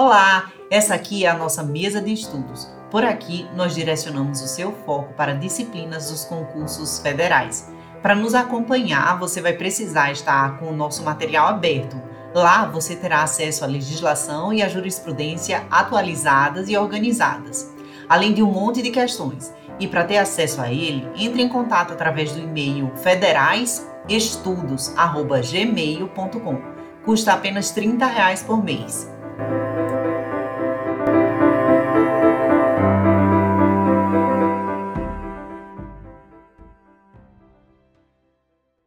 Olá, essa aqui é a nossa mesa de estudos. Por aqui, nós direcionamos o seu foco para disciplinas dos concursos federais. Para nos acompanhar, você vai precisar estar com o nosso material aberto. Lá você terá acesso à legislação e à jurisprudência atualizadas e organizadas, além de um monte de questões. E para ter acesso a ele, entre em contato através do e-mail federaisestudos.gmail.com. Custa apenas R$ 30 por mês.